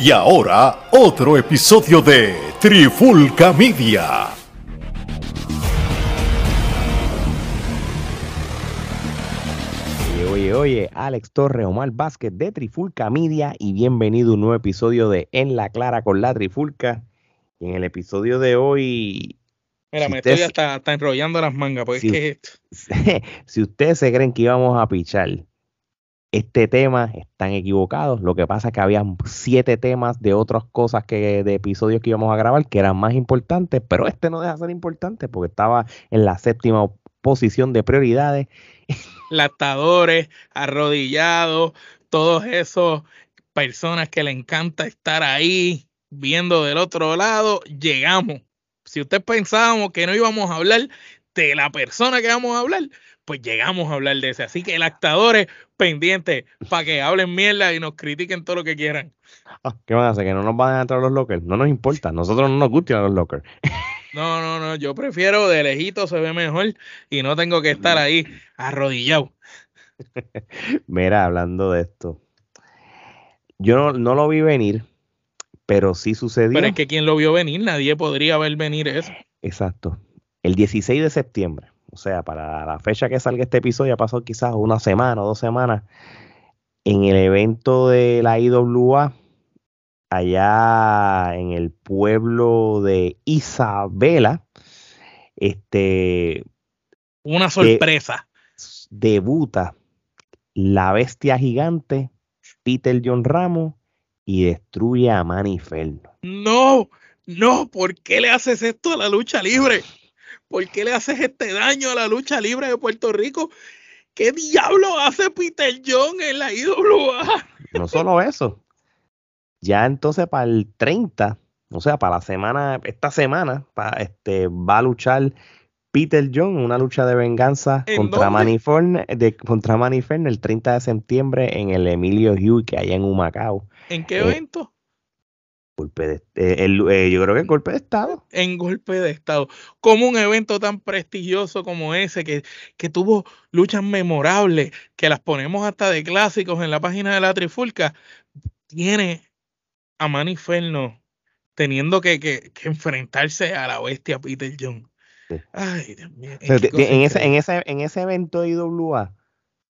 Y ahora, otro episodio de Trifulca Media. Oye, oye, oye, Alex Torre, Omar Vázquez de Trifulca Media y bienvenido a un nuevo episodio de En la Clara con la Trifulca. Y en el episodio de hoy... Mira, si me usted estoy hasta, hasta enrollando las mangas, porque Sí. es que si ustedes se creen que íbamos a pichar este tema, están equivocados. Lo que pasa es que había siete temas de otras cosas que de episodios que íbamos a grabar que eran más importantes, pero este no deja de ser importante porque estaba en la séptima posición de prioridades. lactadores, arrodillados, todos esos personas que le encanta estar ahí viendo del otro lado, llegamos. Si usted pensábamos que no íbamos a hablar de la persona que vamos a hablar, pues llegamos a hablar de ese. Así que lactadores pendientes para que hablen mierda y nos critiquen todo lo que quieran. Ah, ¿Qué van a hacer? ¿Que no nos van a entrar a los lockers? No nos importa. Nosotros no nos gustan los lockers. No, no, no, yo prefiero de lejito se ve mejor y no tengo que estar ahí arrodillado. Mira, hablando de esto. Yo no, no lo vi venir, pero sí sucedió. Pero es que quien lo vio venir, nadie podría ver venir eso. Exacto. El 16 de septiembre, o sea, para la fecha que salga este episodio, ha pasado quizás una semana o dos semanas, en el evento de la IWA, allá en el pueblo de Isabela, este, Una sorpresa. debuta la bestia gigante, Peter John Ramos, y destruye a Manny Ferno. No, no, ¿por qué le haces esto a la lucha libre? ¿Por qué le haces este daño a la lucha libre de Puerto Rico? ¿Qué diablo hace Peter John en la IWA? No solo eso. Ya entonces para el 30, o sea, para la semana, esta semana, este, va a luchar Peter John en una lucha de venganza ¿En contra? Manny de, contra Manny Fern el 30 de septiembre en el Emilio Hugh, que hay en Humacao. ¿En qué Eh, evento? Golpe de, eh, el- eh, yo creo que el golpe de Estado. En golpe de estado. Como un evento tan prestigioso como ese, que, que tuvo luchas memorables, que las ponemos hasta de clásicos en la página de la Trifulca, tiene a Manny Ferno teniendo que, que- que enfrentarse a la bestia Peter John. Sí. Ay, Dios mío. En, ese, en, ese, en ese evento de IWA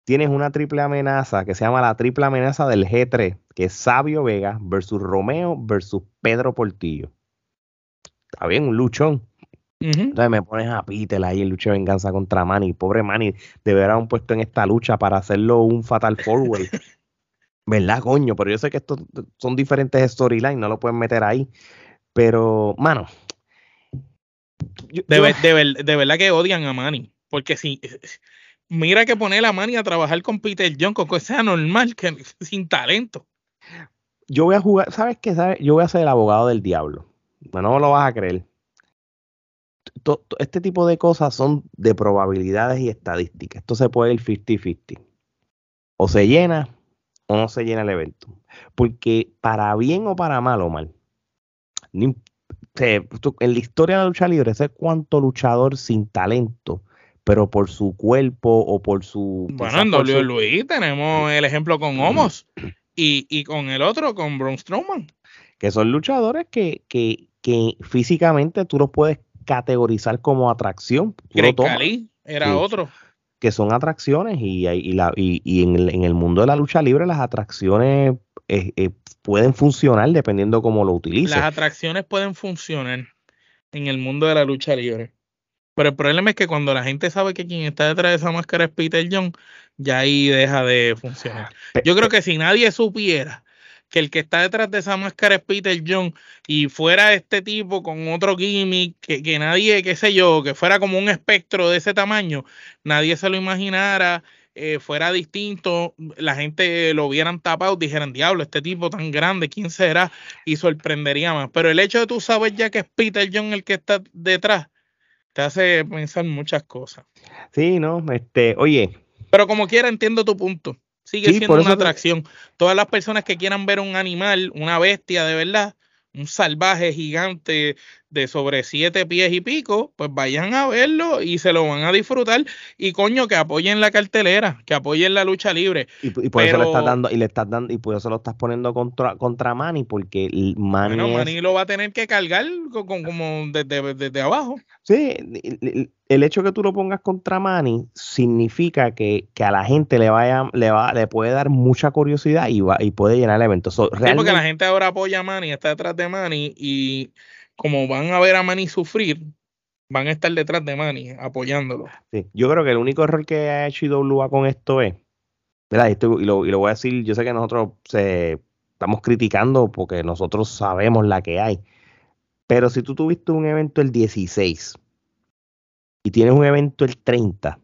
tienes una triple amenaza que se llama la triple amenaza del G3, que es Sabio Vega versus Romeo versus Pedro Portillo. Está bien, un luchón. Entonces me pones a Peter ahí en lucha de venganza contra Manny. Pobre Manny, debería haber puesto en esta lucha para hacerlo un Fatal Four Way. ¿Verdad, coño? Pero yo sé que estos son diferentes storylines, no lo pueden meter ahí. Pero, mano. yo- De, yo- ver- de ver- de verdad que odian a Manny. Porque si. Mira que poner a Manny a trabajar con Peter John, con que sea normal, que sin talento. yo voy a jugar, ¿sabes qué? Yo voy a ser el abogado del diablo. Bueno, no lo vas a creer. Este tipo de cosas son de probabilidades y estadísticas. Esto se puede ir 50-50. O se llena o no se llena el evento. Porque para bien o para mal o mal, en la historia de la lucha libre, sé cuánto luchador sin talento, pero por su cuerpo o por su... Bueno, en por su- WWE tenemos el ejemplo con Homos y, y con el otro, con Braun Strowman. que son luchadores que, que, que físicamente tú los puedes categorizar como atracción. Greg era Sí. otro. que son atracciones y, y, la, y, y en, el, en el mundo de la lucha libre las atracciones eh, eh, pueden funcionar dependiendo cómo lo utilices. Las atracciones pueden funcionar en el mundo de la lucha libre. Pero el problema es que cuando la gente sabe que quien está detrás de esa máscara es Peter John, ya ahí deja de funcionar. Pe- Yo creo que si nadie supiera que el que está detrás de esa máscara es Peter John y fuera este tipo con otro gimmick, que, que nadie, qué sé yo, que fuera como un espectro de ese tamaño, nadie se lo imaginara, eh, fuera distinto, la gente lo hubieran tapado, dijeran, diablo, este tipo tan grande, ¿quién será? Y sorprendería más. Pero el hecho de tú saber ya que es Peter John el que está detrás, te hace pensar muchas cosas. Sí, ¿no? Este, oye, Pero como quiera, entiendo tu punto. Sigue Sí, siendo una te- atracción. Todas las personas que quieran ver un animal, una bestia de verdad, un salvaje gigante de sobre siete pies y pico, pues vayan a verlo y se lo van a disfrutar. Y coño, que apoyen la cartelera, que apoyen la lucha libre. Y, por eso le estás dando, y le estás dando, y por eso lo estás poniendo contra, contra Manny, porque Manny. Bueno, Manny lo va a tener que cargar como desde, desde abajo. Sí, el hecho que tú lo pongas contra Manny significa que, a la gente le vaya, le va, le puede dar mucha curiosidad y va, y puede llenar el evento. porque la gente ahora apoya a Manny, está detrás de Manny, y como van a ver a Manny sufrir, van a estar detrás de Manny, apoyándolo. Sí, yo creo que el único error que ha hecho IWA con esto es, ¿verdad? y, lo, y lo voy a decir, yo sé que nosotros se, estamos criticando porque nosotros sabemos la que hay. Pero si tú tuviste un evento el 16 y tienes un evento el 30,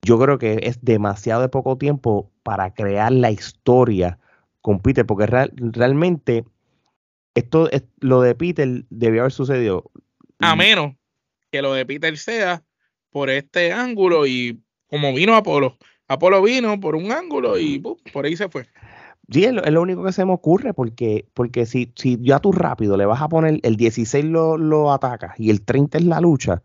yo creo que es demasiado de poco tiempo para crear la historia con Peter, porque realmente esto es, lo de Peter debió haber sucedido. A menos que lo de Peter sea por este ángulo y como vino Apolo. Apolo vino por un ángulo y por ahí se fue. Sí, es lo, único que se me ocurre, porque, porque si, si ya tú rápido le vas a poner el 16 lo, lo atacas y el 30 es la lucha,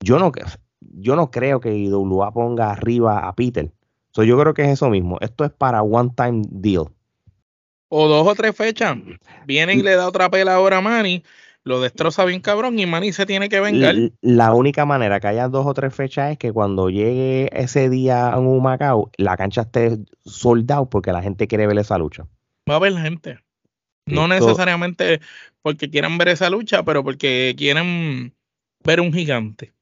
yo no, yo no creo que IWA ponga arriba a Peter. yo creo que es eso mismo. Esto es para one time deal. O dos o tres fechas. Vienen y le da otra pela ahora a Manny, lo destroza bien cabrón y Manny se tiene que vengar. La única manera que haya dos o tres fechas es que cuando llegue ese día a un Macao, la cancha esté soldado porque la gente quiere ver esa lucha. Va a haber gente. No necesariamente porque quieran ver esa lucha, pero porque quieren ver un gigante.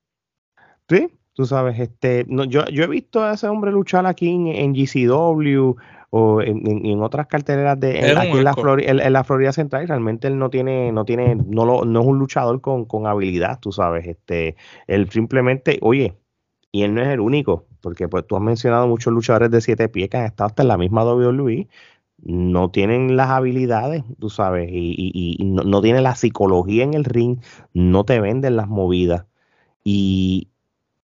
Sí, tú sabes, este, no, yo, yo he visto a ese hombre luchar aquí en, GCW o en, otras carteleras de aquí en la, Florida, en, la Florida Central realmente él no tiene no tiene no lo, no es un luchador con, con, habilidad tú sabes este él simplemente oye y él no es el único porque pues tú has mencionado muchos luchadores de siete pies que han estado hasta en la misma WWE no tienen las habilidades, tú sabes, y, y, no, no, tienen la psicología en el ring, no te venden las movidas. Y,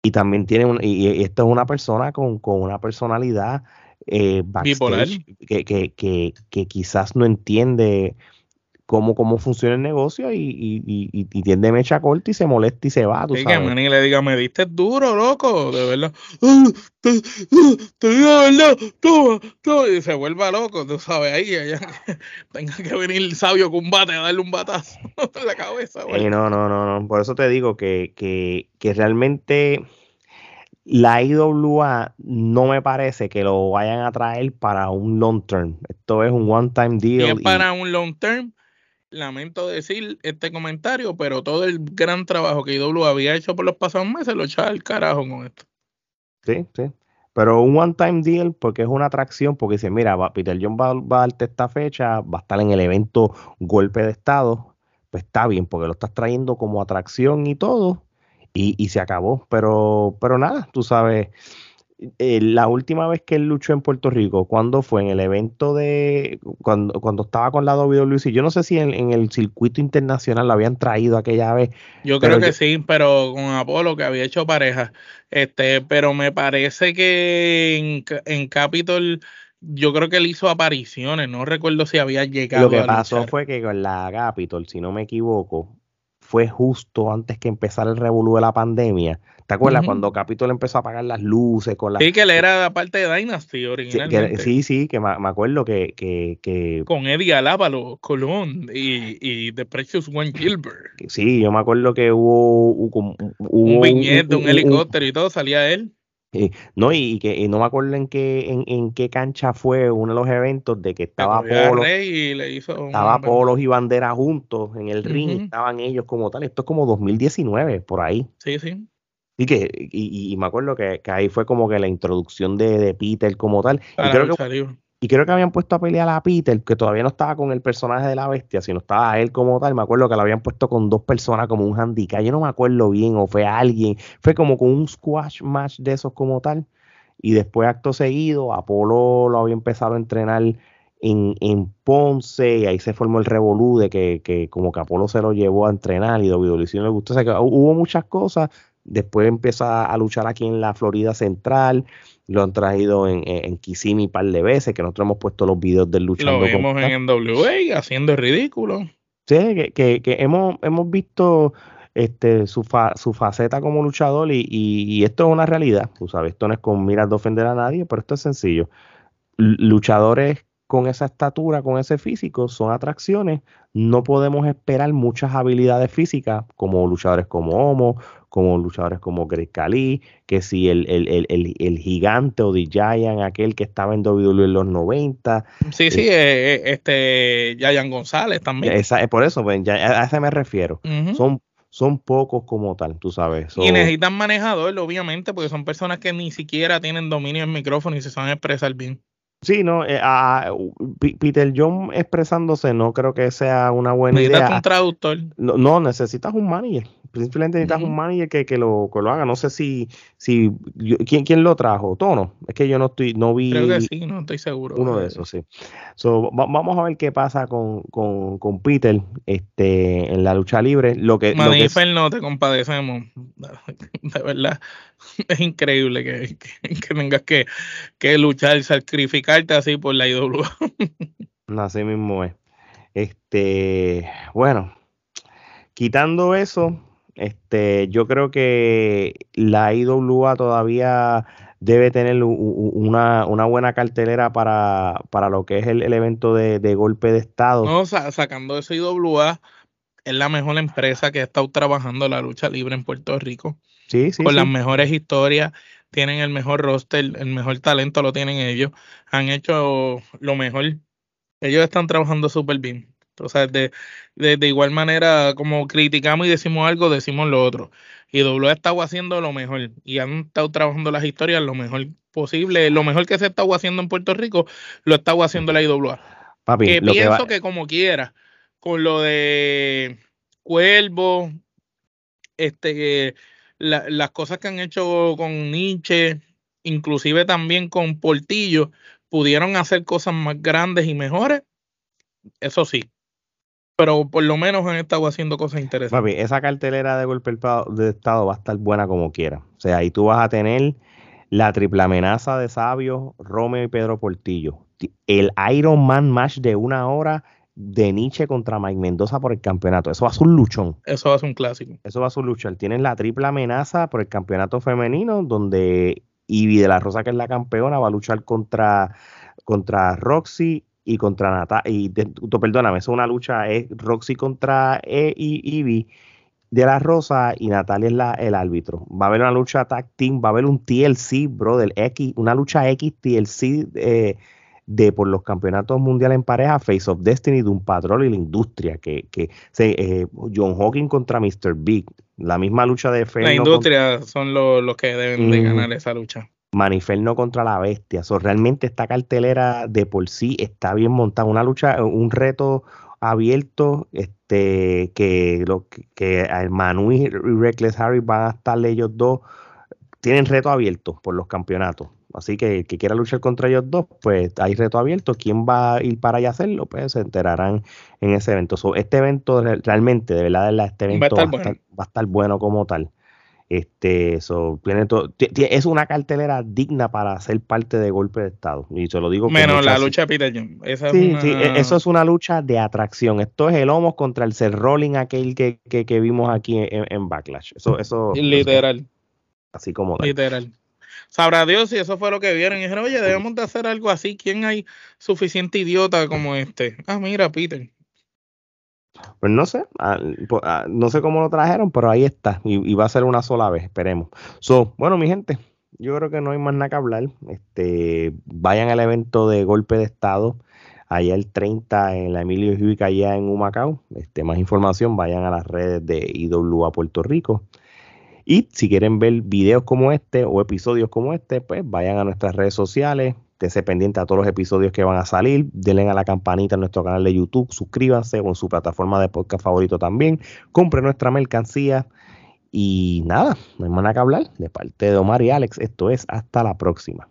y también tiene un, y, esto es una persona con, una personalidad eh, que, que, que, que, quizás no entiende cómo, cómo funciona el negocio y, y, y, y tiende mecha corta y se molesta y se va. Tú sabes. que le diga, me diste duro, loco, de verdad. Te, te digo de verdad, toma, toma, y se vuelva loco, tú sabes, ahí allá, tenga que venir el sabio combate a darle un batazo en la cabeza. Eh, no, no, no, no, por eso te digo que, que, que realmente la IWA no me parece que lo vayan a traer para un long term. Esto es un one time deal. Y para un long term, lamento decir este comentario, pero todo el gran trabajo que IWA había hecho por los pasados meses lo echaba el carajo con esto. Sí, sí. Pero un one time deal porque es una atracción, porque dice, mira, Peter John va, va, a darte esta fecha, va a estar en el evento Golpe de Estado, pues está bien, porque lo estás trayendo como atracción y todo, y, y se acabó. Pero, pero nada, tú sabes, eh, la última vez que él luchó en Puerto Rico, ¿cuándo fue? En el evento de. Cuando, cuando estaba con la WWE. Yo no sé si en, el circuito internacional lo habían traído aquella vez. Yo creo que sí, pero con Apolo, que había hecho pareja. Este, pero me parece que en, en Capitol. Yo creo que él hizo apariciones, no recuerdo si había llegado. Lo que pasó fue que con la Capitol, si no me equivoco, fue justo antes que empezara el revolú de la pandemia. ¿Te acuerdas cuando Capitol empezó a apagar las luces con las... Sí, que él era parte de Dynasty originalmente. Sí, sí, que me, acuerdo que, que, Con Eddie Alábalo, Colón y, y The Precious One Gilbert. Sí, yo me acuerdo que hubo... hubo un viñete, un, un, helicóptero y todo, salía él. no, y, que no me acuerdo en qué, en, en, qué cancha fue uno de los eventos de que estaba Polo, y le hizo estaba Polos y Bandera juntos en el ring, estaban ellos como tal. Esto es como 2019, por ahí. Sí, sí. Y que, y, me acuerdo que, ahí fue como que la introducción de, Peter como tal. y creo, que, y creo que habían puesto a pelear a Peter, que todavía no estaba con el personaje de la bestia, sino estaba él como tal. Me acuerdo que lo habían puesto con dos personas como un handicap. Yo no me acuerdo bien, o fue alguien. Fue como con un squash match de esos como tal. Y después, acto seguido, Apolo lo había empezado a entrenar en, en Ponce, y ahí se formó el revolú de que, que como que Apolo se lo llevó a entrenar y WWE le gustó. O sea que hubo muchas cosas Después empieza a luchar aquí en la Florida Central. Lo han traído en, en, Kissimmee un par de veces, que nosotros hemos puesto los videos del luchando. Lo vimos en NWA haciendo el ridículo. Sí, que, que, hemos, hemos visto este, su, su faceta como luchador y, esto es una realidad, tú sabes, esto no es con miras de ofender a nadie, pero esto es sencillo. luchadores con esa estatura, con ese físico, son atracciones. No podemos esperar muchas habilidades físicas como luchadores como Homo, como luchadores como Greg Cali, que si el, el, gigante o The Giant, aquel que estaba en WWE en los 90. Sí, sí, eh, eh, este Giant González también. Esa, por eso, pues, a ese me refiero. Son son pocos como tal, tú sabes. y necesitan manejador, obviamente, porque son personas que ni siquiera tienen dominio en micrófono y se saben expresar bien. Sí, no, eh, Peter John expresándose no creo que sea una buena idea. Necesitas un traductor. No, necesitas un manager. Simplemente necesitas un manager que, que, lo, que lo haga. No sé si, si ¿quién, ¿quién lo trajo? Tono. Es que yo no estoy, no vi. Creo que sí, no estoy seguro. Uno de esos, sí. vamos a ver qué pasa con, con, con, Peter este, en la lucha libre. Lo que, no te compadecemos. De verdad, es increíble que, que, tengas que, que luchar, sacrificarte así por la IWA. así mismo es. Este, bueno, quitando eso, este, yo creo que la IWA todavía debe tener una, buena cartelera para, para, lo que es el, evento de, golpe de Estado. No, sacando eso IWA, es la mejor empresa que ha estado trabajando la lucha libre en Puerto Rico. Sí, sí. Con las mejores historias, tienen el mejor roster, el mejor talento lo tienen ellos. Han hecho lo mejor. Ellos están trabajando súper bien. O sea, de, de, igual manera, como criticamos y decimos algo, decimos lo otro. Y W ha estado haciendo lo mejor y han estado trabajando las historias lo mejor posible. Lo mejor que se ha estado haciendo en Puerto Rico, lo ha estado haciendo la IWA. Papi, que pienso que, como quiera, con lo de Cuervo, este, las cosas que han hecho con Nietzsche, inclusive también con Portillo, pudieron hacer cosas más grandes y mejores. Eso sí, pero por lo menos han estado haciendo cosas interesantes. Papi, esa cartelera de golpe de estado va a estar buena como quiera. O sea, ahí tú vas a tener la triple amenaza de Sabio, Romeo y Pedro Portillo. El Iron Man match de una hora de Nietzsche contra Mike Mendoza por el campeonato. Eso va a ser un luchón. Eso va a ser un clásico. Eso va a ser un luchón. Tienen la triple amenaza por el campeonato femenino, donde Ivy de la Rosa, que es la campeona, va a luchar contra, contra Roxy y contra Natalia. Y perdóname, es una lucha, es Roxy contra e y Ivy de la Rosa y Natalia es la, el árbitro. Va a haber una lucha tag team, va a haber un TLC, bro, del X, una lucha X TLC eh, de por los campeonatos mundiales en pareja, Face of Destiny, de un patrón y la industria, que, que eh, John Hawking contra Mr. Big, la misma lucha de La industria son los que deben de ganar esa lucha. Maniferno contra la bestia. So, realmente esta cartelera de por sí está bien montada. Una lucha, un reto abierto, este, que lo que, Manu y Reckless Harry van a estar ellos dos, tienen reto abierto por los campeonatos. Así que el que quiera luchar contra ellos dos, pues hay reto abierto. ¿Quién va a ir para allá a hacerlo? Pues se enterarán en ese evento. este evento realmente, de verdad, este evento va a estar bueno como tal. Este, eso tiene es una cartelera digna para ser parte de golpe de estado. Y se lo digo. Menos la lucha de Peter John. sí, sí, e, eso es una lucha de atracción. Esto es el Homos contra el ser Rolling, aquel que, que, vimos aquí en, Backlash. Eso, eso. Literal. así como. Literal. Sabrá Dios si eso fue lo que vieron. Y dijeron, oye, debemos de hacer algo así. ¿Quién hay suficiente idiota como este? Ah, mira, Peter. Pues no sé, ah, ah, no sé cómo lo trajeron, pero ahí está. Y, va a ser una sola vez, esperemos. So, bueno, mi gente, yo creo que no hay más nada que hablar. Este, vayan al evento de golpe de estado allá el 30 en la Emilio Huic allá en Humacao. Este, más información, vayan a las redes de IWA Puerto Rico. Y si quieren ver videos como este o episodios como este, pues vayan a nuestras redes sociales, esténse pendiente a todos los episodios que van a salir, denle a la campanita en nuestro canal de YouTube, suscríbanse o en su plataforma de podcast favorito también, compren nuestra mercancía. Y nada, no hay más nada que hablar. De parte de Omar y Alex, esto es hasta la próxima.